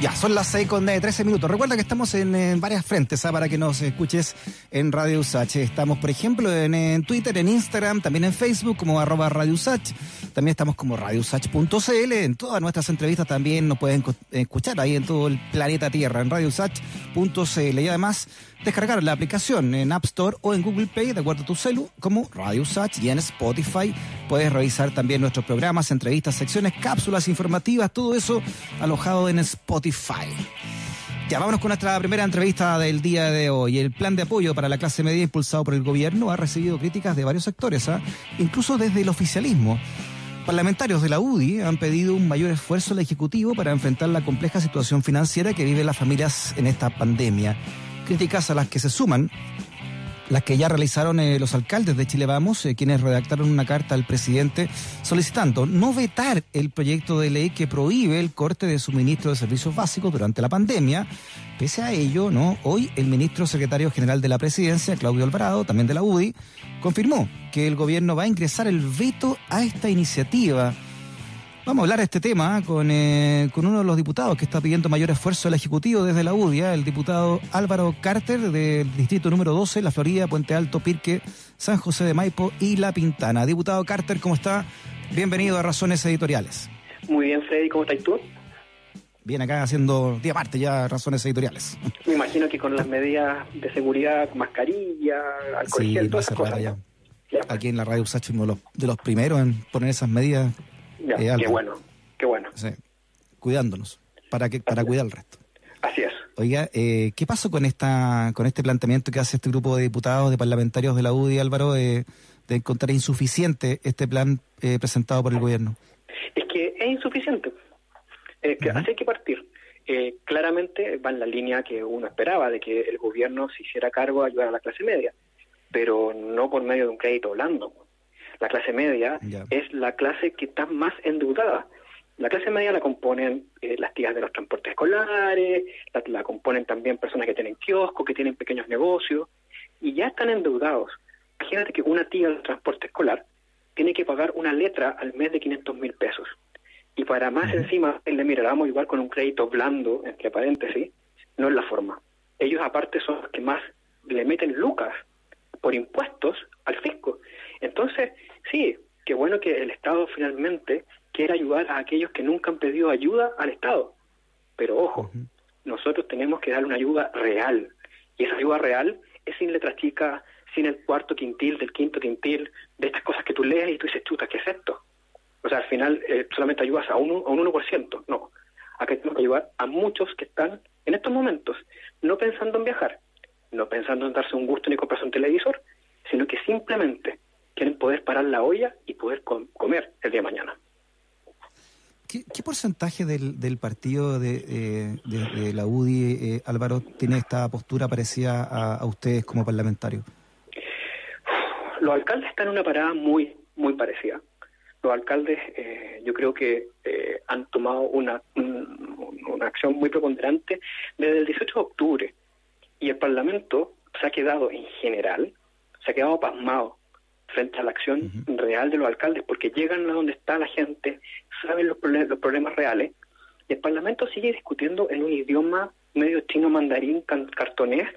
Ya, son las 6 con 13 minutos. Recuerda que estamos en, varias frentes ¿ah? para que nos escuches en Radio Usach. Estamos, por ejemplo, en, Twitter, en Instagram, también en Facebook como arroba Radio Usach. También estamos como radiosach.cl. En todas nuestras entrevistas también nos pueden escuchar ahí en todo el planeta Tierra, en radiosach.cl. Y además descargar la aplicación en App Store o en Google Play, de acuerdo a tu celu, como Radio Usach y en Spotify. Puedes revisar también nuestros programas, entrevistas, secciones, cápsulas informativas, todo eso alojado en Spotify. Ya vámonos con nuestra primera entrevista del día de hoy. El plan de apoyo para la clase media impulsado por el gobierno ha recibido críticas de varios sectores, ¿ah? incluso desde el oficialismo. Parlamentarios de la UDI han pedido un mayor esfuerzo al Ejecutivo para enfrentar la compleja situación financiera que viven las familias en esta pandemia. Críticas a las que se suman las que ya realizaron eh, los alcaldes de Chile Vamos, eh, quienes redactaron una carta al presidente solicitando no vetar el proyecto de ley que prohíbe el corte de suministro de servicios básicos durante la pandemia. Pese a ello, ¿no? hoy el ministro secretario general de la presidencia, Claudio Alvarado, también de la UDI, confirmó que el gobierno va a ingresar el veto a esta iniciativa Vamos a hablar de este tema con, eh, con uno de los diputados que está pidiendo mayor esfuerzo al Ejecutivo desde la UDIA, el diputado Álvaro Carter del distrito número 12, La Florida, Puente Alto, Pirque, San José de Maipo y La Pintana. Diputado Carter, ¿cómo está? Bienvenido a Razones Editoriales. Muy bien, Freddy, ¿cómo estás tú? Bien, acá haciendo día parte ya Razones Editoriales. Me imagino que con las medidas de seguridad, mascarilla, alcohol sí, todas esas cosas. Ya. Aquí en la radio Usacho uno de los primeros en poner esas medidas eh, qué bueno, qué bueno. cuidándonos, para que para cuidar al resto. Así es. Oiga, eh, ¿qué pasó con esta con este planteamiento que hace este grupo de diputados, de parlamentarios de la UDI, Álvaro, de, encontrar insuficiente este plan eh, presentado por el gobierno? Es que es insuficiente. que Así hay que partir. claramente va en la línea que uno esperaba, de que el gobierno se hiciera cargo de ayudar a la clase media, pero no por medio de un crédito blando la clase media es la clase que está más endeudada. La clase media la componen eh, las tías de los transportes escolares, la, componen también personas que tienen kioscos, que tienen pequeños negocios, y ya están endeudados. Imagínate que una tía del transporte escolar tiene que pagar una letra al mes de 500 mil pesos. Y para más encima, él le mira, vamos igual con un crédito blando, entre paréntesis, no es la forma. Ellos aparte son los que más le meten lucas por impuestos al fisco. Entonces, sí, qué bueno que el Estado finalmente quiera ayudar a aquellos que nunca han pedido ayuda al Estado. Pero ojo, nosotros tenemos que dar una ayuda real. Y esa ayuda real es sin letra chica, sin el cuarto quintil, del quinto quintil, de estas cosas que tú lees y tú dices, chuta, ¿qué es esto? O sea, al final eh, solamente ayudas a, uno, a un 1%. No, acá tenemos que ayudar a muchos que están en estos momentos no pensando en viajar, no pensando en darse un gusto ni comprarse un televisor, sino que simplemente quieren poder parar la olla y poder comer el día de mañana. ¿Qué, porcentaje del, del partido de, eh, de, la UDI, eh, Álvaro, tiene esta postura parecida a, ustedes como parlamentarios? Los alcaldes están en una parada muy, muy parecida. Los alcaldes, eh, yo creo que han tomado una, una acción muy preponderante desde el 18 de octubre. Y el Parlamento se ha quedado en general, se ha quedado pasmado frente a la acción real de los alcaldes, porque llegan a donde está la gente, saben los, los problemas reales, y el Parlamento sigue discutiendo en un idioma medio chino mandarín cartonés,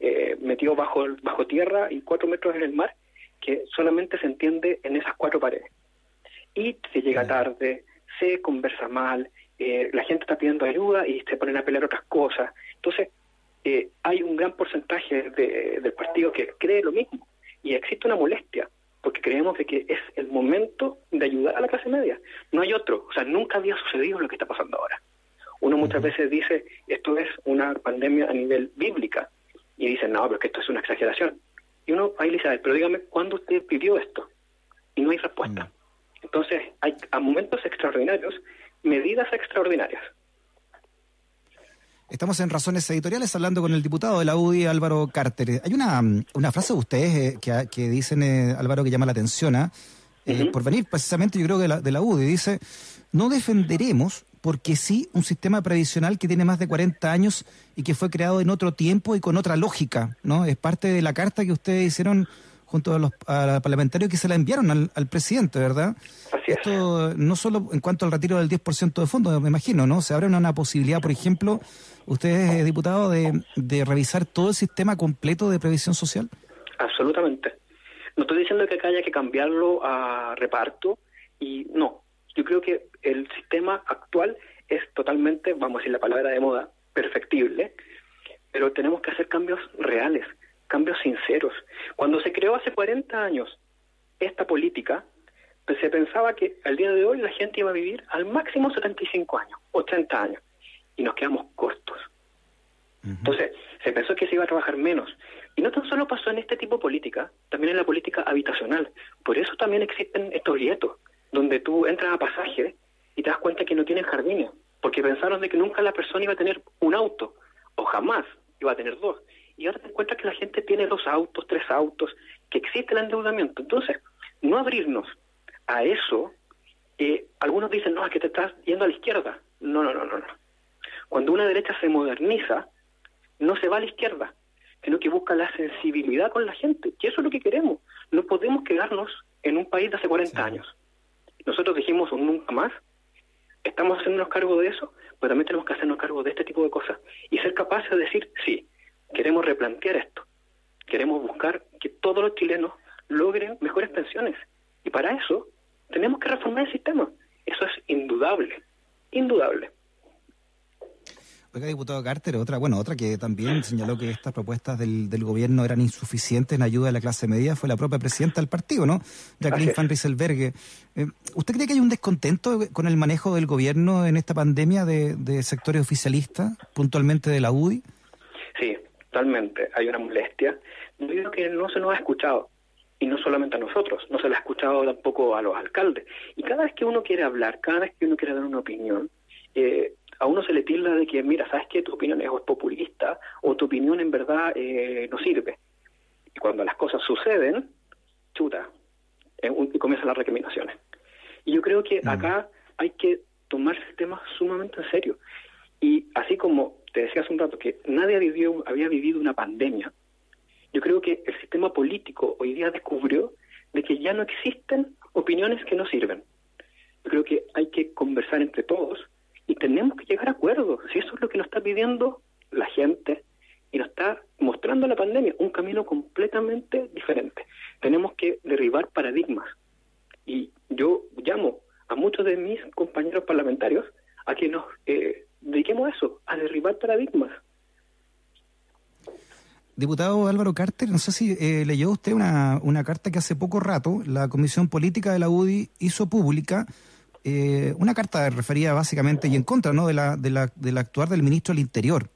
eh, metido bajo, bajo tierra y cuatro metros en el mar, que solamente se entiende en esas cuatro paredes. Y se llega tarde, se conversa mal, eh, la gente está pidiendo ayuda y se ponen a pelear otras cosas. Entonces, eh, hay un gran porcentaje del partido que cree lo mismo y existe una molestia porque creemos de que es el momento de ayudar a la clase media. No hay otro, o sea, nunca había sucedido lo que está pasando ahora. Uno muchas veces dice, esto es una pandemia a nivel bíblica, y dicen, no, pero que esto es una exageración. Y uno ahí le dice, pero dígame, ¿cuándo usted pidió esto? Y no hay respuesta. Entonces, hay a momentos extraordinarios, medidas extraordinarias. Estamos en Razones Editoriales hablando con el diputado de la UDI, Álvaro Carter. Hay una, una frase de ustedes eh, que, que, dicen, eh, Álvaro, que llama la atención, ¿ah? eh, por venir precisamente yo creo que de la UDI. Dice, no defenderemos porque sí un sistema previsional que tiene más de 40 años y que fue creado en otro tiempo y con otra lógica, ¿no? Es parte de la carta que ustedes hicieron junto a los, parlamentarios que se la enviaron al, presidente, ¿verdad? Esto no solo en cuanto al retiro del 10% de fondos, me imagino, ¿no? Se abre una, posibilidad, por ejemplo, usted es diputado, de, de revisar todo el sistema completo de previsión social. Absolutamente. No estoy diciendo que haya que cambiarlo a reparto y no. Yo creo que el sistema actual es totalmente, vamos a decir la palabra de moda, perfectible, pero tenemos que hacer cambios reales, cambios sinceros. Cuando se creó hace 40 años esta política, pues se pensaba que al día de hoy la gente iba a vivir al máximo 75 años, 80 años, y nos quedamos cortos. Entonces, se pensó que se iba a trabajar menos. Y no tan solo pasó en este tipo de política, también en la política habitacional. Por eso también existen estos grietos, donde tú entras a pasaje y te das cuenta que no tienen jardines, porque pensaron de que nunca la persona iba a tener un auto, o jamás iba a tener dos. Y ahora te encuentras que la gente tiene dos autos, tres autos, que existe el endeudamiento. Entonces, no abrirnos a eso, eh, algunos dicen, no, es que te estás yendo a la izquierda. No, no, no, no, no. Cuando una derecha se moderniza, no se va a la izquierda, sino que busca la sensibilidad con la gente. Y eso es lo que queremos. No podemos quedarnos en un país de hace 40 años. Nosotros dijimos un nunca más, estamos haciéndonos cargo de eso, pero también tenemos que hacernos cargo de este tipo de cosas y ser capaces de decir, sí, queremos replantear esto, queremos buscar que todos los chilenos logren mejores pensiones. Y para eso tenemos que reformar el sistema. Eso es indudable, indudable. Oiga, diputado Carter, otra, bueno, otra que también señaló que estas propuestas del, del gobierno eran insuficientes en ayuda a la clase media fue la propia presidenta del partido, ¿no? Jacqueline Van Rieselberghe. Eh, ¿Usted cree que hay un descontento con el manejo del gobierno en esta pandemia de, de sectores oficialistas, puntualmente de la UDI? Sí, totalmente. Hay una molestia. Yo digo que no se nos ha escuchado y no solamente a nosotros, no se le ha escuchado tampoco a los alcaldes. Y cada vez que uno quiere hablar, cada vez que uno quiere dar una opinión, eh, a uno se le tilda de que, mira, sabes que tu opinión es populista o tu opinión en verdad eh, no sirve. Y cuando las cosas suceden, chuta, eh, y comienzan las recriminaciones. Y yo creo que acá hay que tomarse el tema sumamente en serio. Y así como te decía hace un rato que nadie vivió, había vivido una pandemia, yo creo que el sistema político hoy día descubrió de que ya no existen opiniones que no sirven. Yo creo que hay que conversar entre todos y tenemos que llegar a acuerdos. Si eso es lo que nos está pidiendo la gente y nos está mostrando la pandemia, un camino completamente diferente. Tenemos que derribar paradigmas. Y yo llamo a muchos de mis compañeros parlamentarios a que nos eh, dediquemos a eso, a derribar paradigmas. Diputado Álvaro Carter, no sé si eh, leyó usted una, una carta que hace poco rato la Comisión Política de la UDI hizo pública, eh, una carta referida básicamente y en contra ¿no? de, la, de, la, del actuar del ministro del Interior.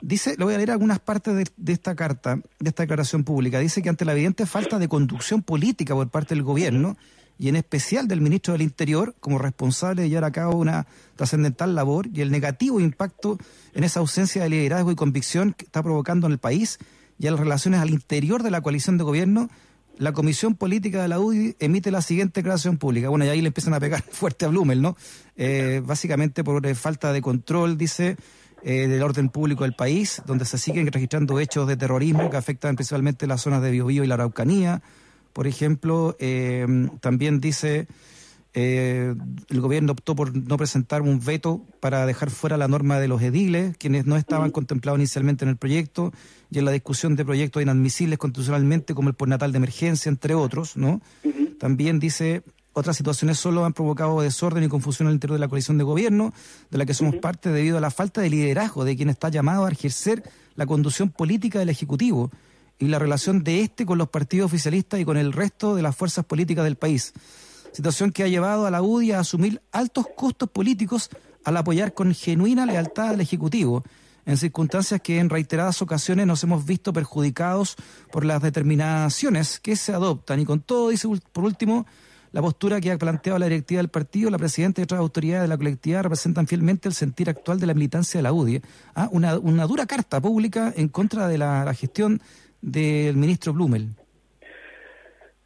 Dice, le voy a leer algunas partes de, de, esta carta, de esta declaración pública. Dice que ante la evidente falta de conducción política por parte del gobierno, y en especial del ministro del Interior como responsable de llevar a cabo una trascendental labor y el negativo impacto en esa ausencia de liderazgo y convicción que está provocando en el país y en las relaciones al interior de la coalición de gobierno, la Comisión Política de la UDI emite la siguiente declaración pública. Bueno, y ahí le empiezan a pegar fuerte a Blumel, ¿no? Eh, básicamente por eh, falta de control, dice, eh, del orden público del país, donde se siguen registrando hechos de terrorismo que afectan principalmente las zonas de Biobío y la Araucanía, por ejemplo, eh, también dice eh, el gobierno optó por no presentar un veto para dejar fuera la norma de los ediles, quienes no estaban contemplados inicialmente en el proyecto, y en la discusión de proyectos inadmisibles constitucionalmente, como el postnatal de emergencia, entre otros, ¿no? También dice otras situaciones solo han provocado desorden y confusión al interior de la coalición de gobierno, de la que somos parte debido a la falta de liderazgo de quien está llamado a ejercer la conducción política del Ejecutivo y la relación de este con los partidos oficialistas y con el resto de las fuerzas políticas del país. Situación que ha llevado a la UDI a asumir altos costos políticos al apoyar con genuina lealtad al Ejecutivo, en circunstancias que en reiteradas ocasiones nos hemos visto perjudicados por las determinaciones que se adoptan. Y con todo, dice por último, la postura que ha planteado la directiva del partido, la presidenta y otras autoridades de la colectividad representan fielmente el sentir actual de la militancia de la UDI. ¿ah? Una, una, dura carta pública en contra de la, la gestión del ministro Blumel?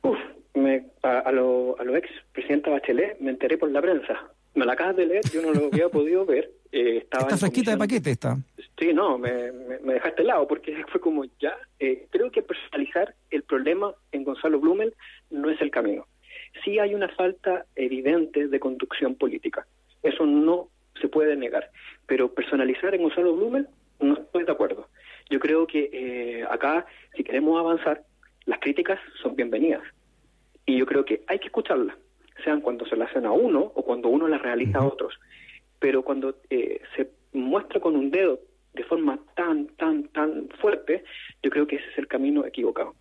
Uf, me, a, lo, a lo ex presidenta Bachelet me enteré por la prensa. Me la acabas de leer, yo no lo había podido ver. Eh, estaba está fresquita de paquete esta. Sí, no, me, me, dejaste lado porque fue como ya. Eh, creo que personalizar el problema en Gonzalo Blumel no es el camino. sí hay una falta evidente de conducción política. Eso no se puede negar. Pero personalizar en Gonzalo Blumel no estoy de acuerdo. Yo creo que eh, acá, si queremos avanzar, las críticas son bienvenidas. Y yo creo que hay que escucharlas, sean cuando se las hacen a uno o cuando uno las realiza a otros. Pero cuando eh, se muestra con un dedo de forma tan, tan, tan fuerte, yo creo que ese es el camino equivocado.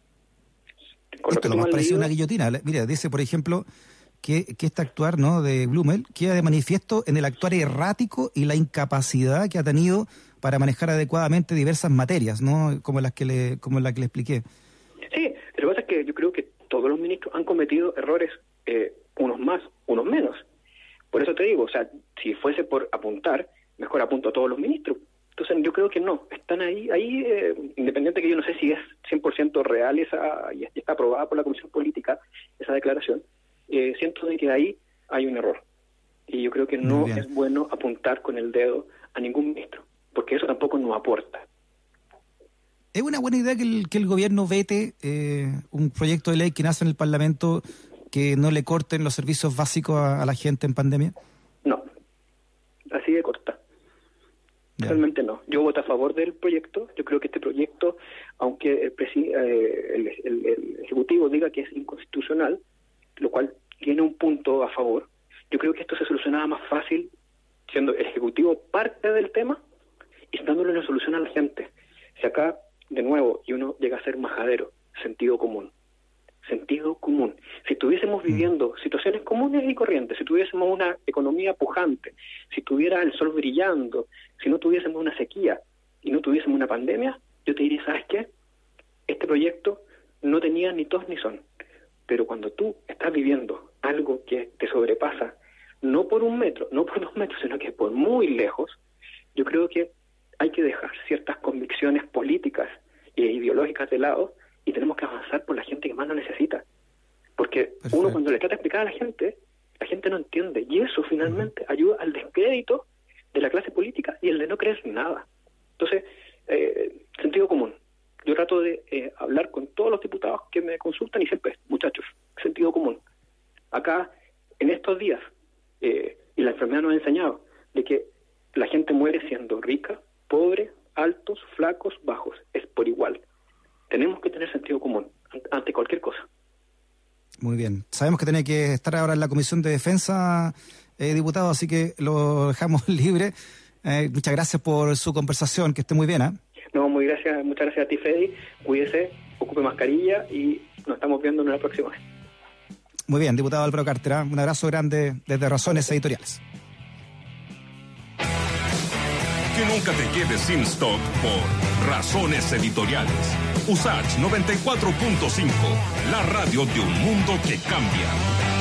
Esto lo más parece una guillotina. Mira, dice, por ejemplo, que, que este actuar ¿no? de Blumel queda de manifiesto en el actuar errático y la incapacidad que ha tenido para manejar adecuadamente diversas materias, ¿no? Como las que le, como la que le expliqué. Sí, lo que pasa es que yo creo que todos los ministros han cometido errores, eh, unos más, unos menos. Por eso te digo, o sea, si fuese por apuntar, mejor apunto a todos los ministros. Entonces yo creo que no, están ahí, ahí eh, independiente que yo no sé si es 100% real esa, y está aprobada por la Comisión Política esa declaración, eh, siento de que ahí hay un error. Y yo creo que no es bueno apuntar con el dedo a ningún ministro porque eso tampoco nos aporta. ¿Es una buena idea que el, que el gobierno vete eh, un proyecto de ley que nace en el Parlamento que no le corten los servicios básicos a, la gente en pandemia? No, así de corta. Realmente no. Yo voto a favor del proyecto. Yo creo que este proyecto, aunque el, eh, el, Ejecutivo diga que es inconstitucional, lo cual tiene un punto a favor, yo creo que esto se solucionaba más fácil siendo el Ejecutivo parte del tema y dándole una solución a la gente. Si acá, de nuevo, y uno llega a ser majadero, sentido común. Sentido común. Si estuviésemos mm. viviendo situaciones comunes y corrientes, si tuviésemos una economía pujante, si tuviera el sol brillando, si no tuviésemos una sequía y no tuviésemos una pandemia, yo te diría, ¿sabes qué? Este proyecto no tenía ni tos ni son. Pero cuando tú estás viviendo algo que te sobrepasa, no por un metro, no por dos metros, sino que por muy lejos, yo creo que hay que dejar ciertas convicciones políticas e ideológicas de lado y tenemos que avanzar por la gente que más lo necesita. Porque uno cuando le trata de explicar a la gente, la gente no entiende y eso finalmente ayuda al descrédito de la clase política y el de no creer nada. Entonces, eh, sentido común. Yo trato de eh, hablar con todos los diputados que me consultan y siempre, muchachos, sentido común. Acá, en estos días, eh, y la enfermedad nos ha enseñado de que la gente muere siendo rica, pobre, altos, flacos, bajos, es por igual. Tenemos que tener sentido común ante cualquier cosa. Muy bien. Sabemos que tiene que estar ahora en la Comisión de Defensa, eh, diputado, así que lo dejamos libre. Eh, muchas gracias por su conversación, que esté muy bien. ¿eh? No, muy gracias, muchas gracias a ti, Freddy. Cuídese, ocupe mascarilla y nos estamos viendo en la próxima vez. Muy bien, diputado Álvaro Cartera, un abrazo grande desde Razones Editoriales. Que nunca te quedes sin stock por razones editoriales. Usach 94.5, la radio de un mundo que cambia.